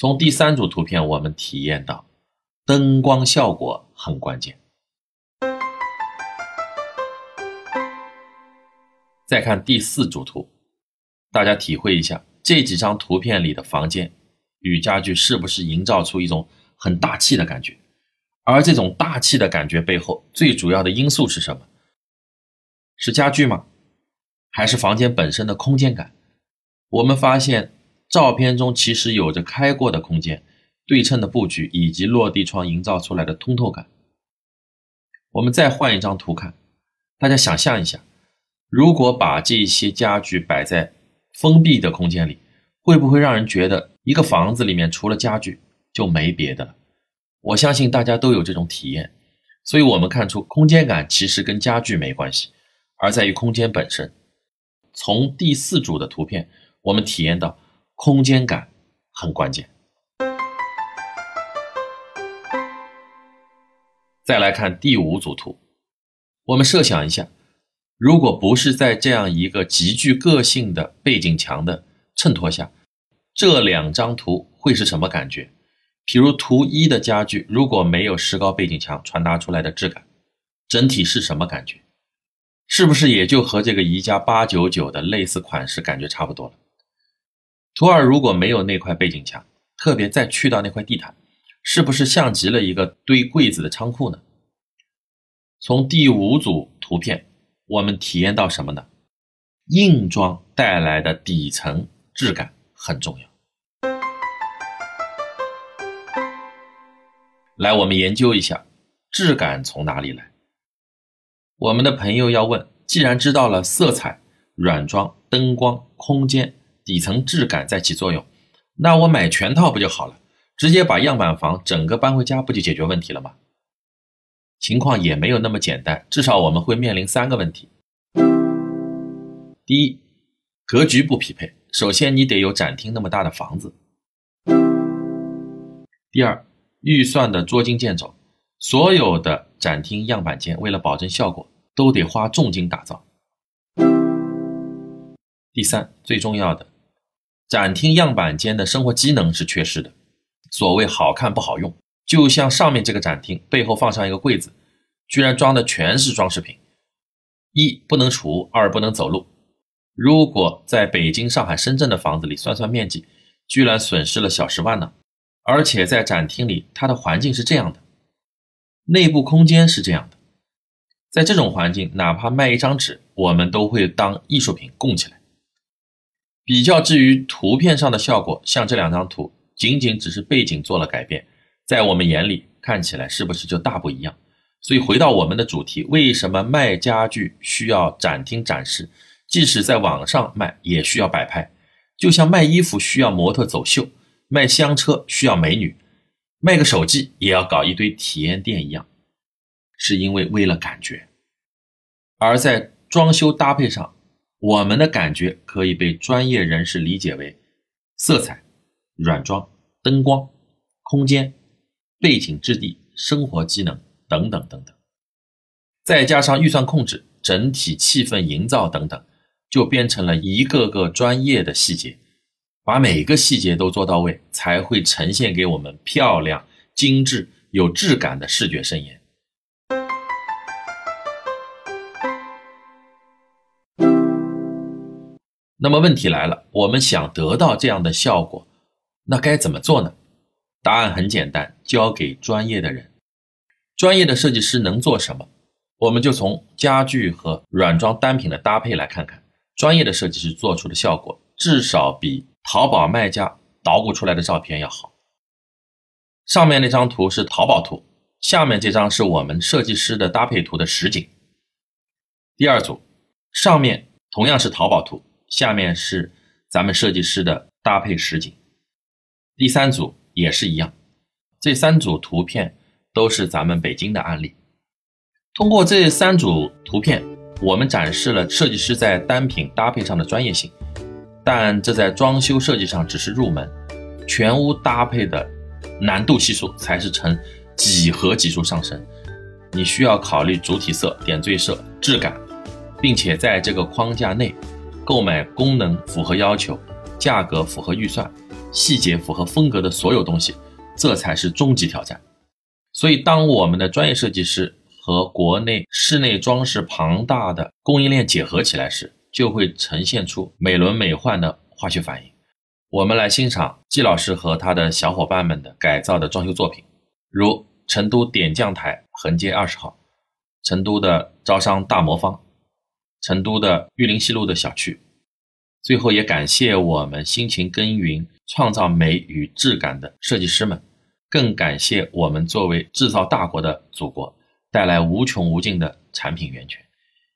从第三组图片，我们体验到灯光效果很关键。再看第四组图，大家体会一下这几张图片里的房间与家具是不是营造出一种很大气的感觉？而这种大气的感觉背后，最主要的因素是什么？是家具吗？还是房间本身的空间感？我们发现照片中其实有着开阔的空间、对称的布局以及落地窗营造出来的通透感。我们再换一张图看，大家想象一下。如果把这些家具摆在封闭的空间里，会不会让人觉得一个房子里面除了家具就没别的了？我相信大家都有这种体验，所以我们看出空间感其实跟家具没关系，而在于空间本身。从第四组的图片，我们体验到空间感很关键。再来看第五组图，我们设想一下。如果不是在这样一个极具个性的背景墙的衬托下，这两张图会是什么感觉？比如图一的家具如果没有石膏背景墙传达出来的质感，整体是什么感觉？是不是也就和这个宜家八九九的类似款式感觉差不多了？图二如果没有那块背景墙，特别再去到那块地毯，是不是像极了一个堆柜子的仓库呢？从第五组图片。我们体验到什么呢？硬装带来的底层质感很重要。来，我们研究一下质感从哪里来。我们的朋友要问：既然知道了色彩、软装、灯光、空间、底层质感在起作用，那我买全套不就好了？直接把样板房整个搬回家，不就解决问题了吗？情况也没有那么简单，至少我们会面临三个问题。第一，格局不匹配，首先你得有展厅那么大的房子。第二，预算的捉襟见肘，所有的展厅样板间为了保证效果，都得花重金打造。第三，最重要的，展厅样板间的生活机能是缺失的，所谓好看不好用。就像上面这个展厅背后放上一个柜子，居然装的全是装饰品，一不能储，二不能走路。如果在北京、上海、深圳的房子里算算面积，居然损失了小十万呢。而且在展厅里，它的环境是这样的，内部空间是这样的，在这种环境，哪怕卖一张纸，我们都会当艺术品供起来。比较至于图片上的效果，像这两张图，仅仅只是背景做了改变。在我们眼里看起来是不是就大不一样？所以回到我们的主题，为什么卖家具需要展厅展示？即使在网上卖也需要摆拍，就像卖衣服需要模特走秀，卖香车需要美女，卖个手机也要搞一堆体验店一样，是因为为了感觉。而在装修搭配上，我们的感觉可以被专业人士理解为色彩、软装、灯光、空间。背景质地、生活机能等等等等，再加上预算控制、整体气氛营造等等，就变成了一个个专业的细节，把每个细节都做到位，才会呈现给我们漂亮、精致、有质感的视觉盛宴。那么问题来了，我们想得到这样的效果，那该怎么做呢？答案很简单，交给专业的人。专业的设计师能做什么？我们就从家具和软装单品的搭配来看看，专业的设计师做出的效果，至少比淘宝卖家捣鼓出来的照片要好。上面那张图是淘宝图，下面这张是我们设计师的搭配图的实景。第二组，上面同样是淘宝图，下面是咱们设计师的搭配实景。第三组。也是一样，这三组图片都是咱们北京的案例。通过这三组图片，我们展示了设计师在单品搭配上的专业性，但这在装修设计上只是入门，全屋搭配的难度系数才是呈几何级数上升。你需要考虑主体色、点缀色、质感，并且在这个框架内购买功能符合要求、价格符合预算。细节符合风格的所有东西，这才是终极挑战。所以，当我们的专业设计师和国内室内装饰庞大的供应链结合起来时，就会呈现出美轮美奂的化学反应。我们来欣赏季老师和他的小伙伴们的改造的装修作品，如成都点将台横街二十号，成都的招商大魔方，成都的玉林西路的小区。最后，也感谢我们辛勤耕耘、创造美与质感的设计师们，更感谢我们作为制造大国的祖国带来无穷无尽的产品源泉。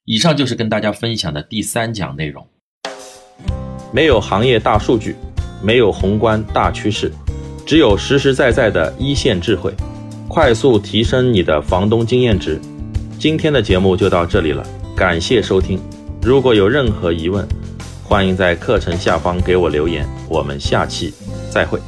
以上就是跟大家分享的第三讲内容。没有行业大数据，没有宏观大趋势，只有实实在在的一线智慧，快速提升你的房东经验值。今天的节目就到这里了，感谢收听。如果有任何疑问，欢迎在课程下方给我留言，我们下期再会。